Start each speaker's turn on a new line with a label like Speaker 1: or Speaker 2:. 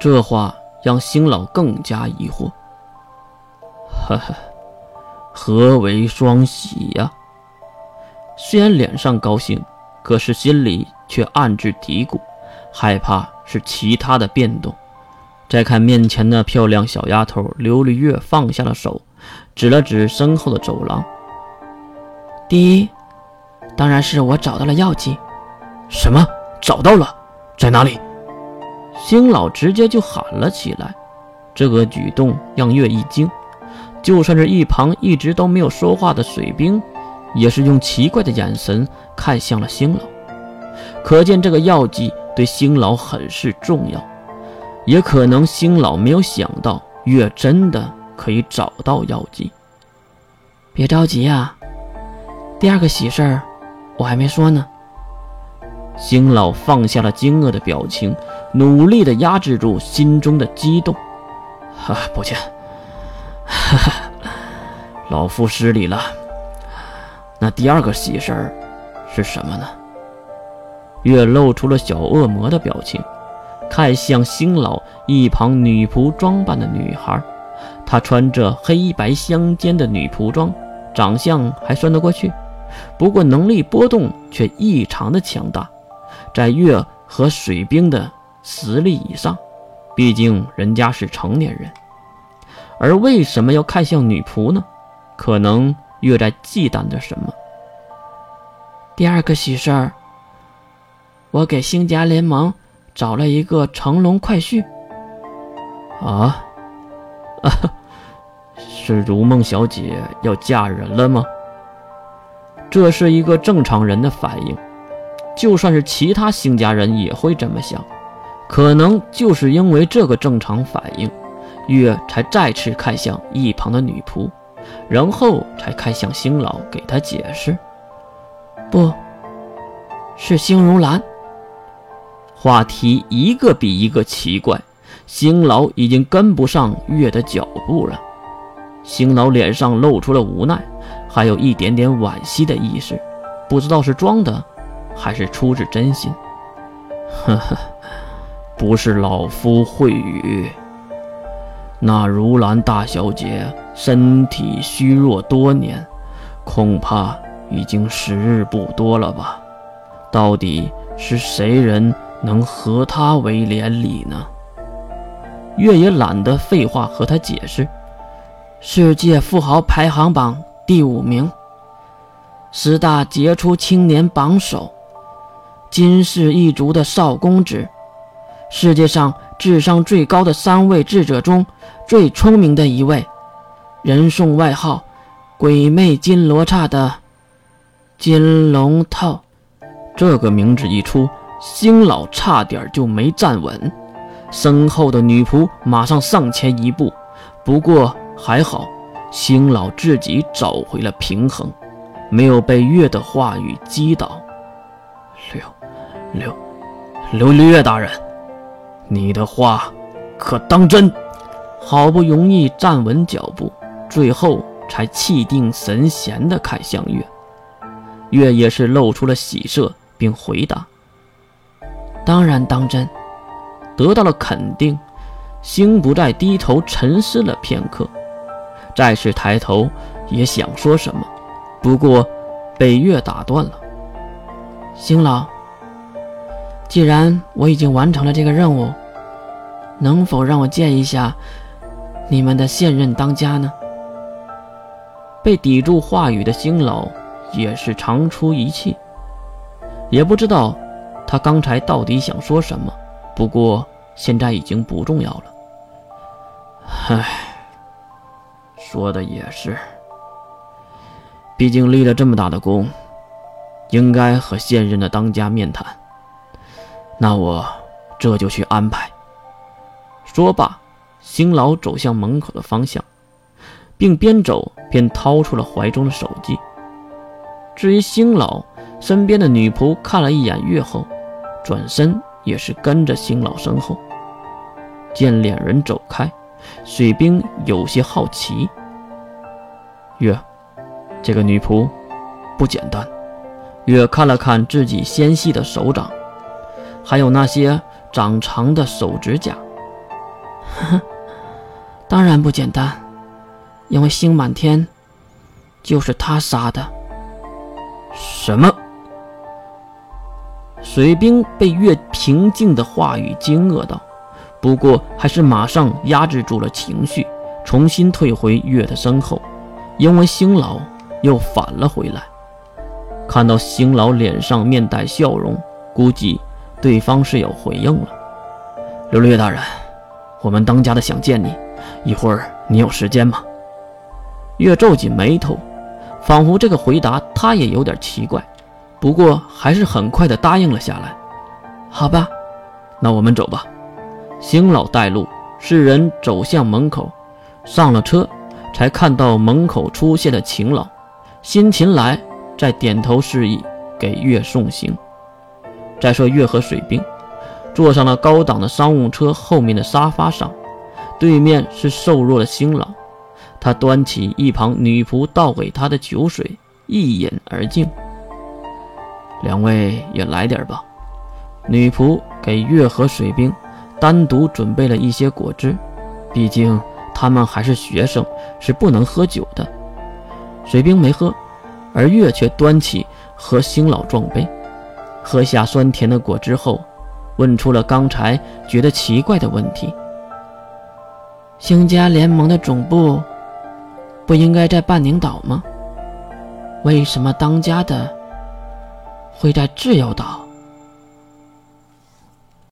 Speaker 1: 这话让邢老更加疑惑。呵呵，何为双喜呀？虽然脸上高兴，可是心里却暗自嘀咕，害怕是其他的变动。再看面前的漂亮小丫头琉璃月，放下了手，指了指身后的走廊。
Speaker 2: 第一，当然是我找到了药剂。
Speaker 1: 什么？找到了？在哪里？星老直接就喊了起来。这个举动让月一惊，就算是一旁一直都没有说话的水兵，也是用奇怪的眼神看向了星老。可见这个药剂对星老很是重要。也可能星老没有想到月真的可以找到药剂。
Speaker 2: 别着急啊，第二个喜事儿我还没说呢。
Speaker 1: 星老放下了惊愕的表情，努力的压制住心中的激动。啊，抱歉，哈哈，老夫失礼了。那第二个喜事儿是什么呢？月露出了小恶魔的表情。看向星老一旁女仆装扮的女孩，她穿着黑白相间的女仆装，长相还算得过去，不过能力波动却异常的强大，在月和水兵的实力以上，毕竟人家是成年人。而为什么要看向女仆呢？可能月在忌惮着什么。
Speaker 2: 第二个喜事儿，我给星家联盟。找了一个乘龙快婿。
Speaker 1: 啊，啊，是如梦小姐要嫁人了吗？这是一个正常人的反应，就算是其他星家人也会这么想。可能就是因为这个正常反应，月才再次看向一旁的女仆，然后才看向星老，给他解释：“
Speaker 2: 不是星如兰。”
Speaker 1: 话题一个比一个奇怪，星老已经跟不上月的脚步了。星老脸上露出了无奈，还有一点点惋惜的意识，不知道是装的，还是出自真心。呵呵，不是老夫会语。那如兰大小姐身体虚弱多年，恐怕已经时日不多了吧？到底是谁人？能和她为连理呢？月也懒得废话和他解释。
Speaker 2: 世界富豪排行榜第五名，十大杰出青年榜首，金氏一族的少公子，世界上智商最高的三位智者中最聪明的一位，人送外号“鬼魅金罗刹”的金龙套。
Speaker 1: 这个名字一出。星老差点就没站稳，身后的女仆马上上前一步，不过还好，星老自己找回了平衡，没有被月的话语击倒。刘刘刘刘月大人，你的话可当真？好不容易站稳脚步，最后才气定神闲地看向月，月也是露出了喜色，并回答。
Speaker 2: 当然当真，
Speaker 1: 得到了肯定，星不再低头沉思了片刻，再次抬头也想说什么，不过被月打断了。
Speaker 2: 星老，既然我已经完成了这个任务，能否让我见一下你们的现任当家呢？
Speaker 1: 被抵住话语的星老也是长出一气，也不知道。他刚才到底想说什么？不过现在已经不重要了。唉，说的也是。毕竟立了这么大的功，应该和现任的当家面谈。那我这就去安排。说罢，星老走向门口的方向，并边走边掏出了怀中的手机。至于星老身边的女仆，看了一眼月后。转身也是跟着星老身后，见两人走开，水兵有些好奇。月，这个女仆不简单。月看了看自己纤细的手掌，还有那些长长的手指甲，当
Speaker 2: 然不简单，因为星满天就是他杀的。
Speaker 1: 什么？水兵被月平静的话语惊愕到，不过还是马上压制住了情绪，重新退回月的身后，因为星老又返了回来。看到星老脸上面带笑容，估计对方是有回应了。刘略大人，我们当家的想见你，一会儿你有时间吗？月皱紧眉头，仿佛这个回答他也有点奇怪。不过还是很快的答应了下来。
Speaker 2: 好吧，
Speaker 1: 那我们走吧。星老带路，四人走向门口，上了车，才看到门口出现的秦老。辛秦来在点头示意给月送行。再说月和水兵坐上了高档的商务车后面的沙发上，对面是瘦弱的星老，他端起一旁女仆倒给他的酒水，一饮而尽。两位也来点吧。女仆给月和水兵单独准备了一些果汁，毕竟他们还是学生，是不能喝酒的。水兵没喝，而月却端起和星老撞杯，喝下酸甜的果汁后，问出了刚才觉得奇怪的问题：
Speaker 2: 星家联盟的总部不应该在半宁岛吗？为什么当家的？会在自由岛。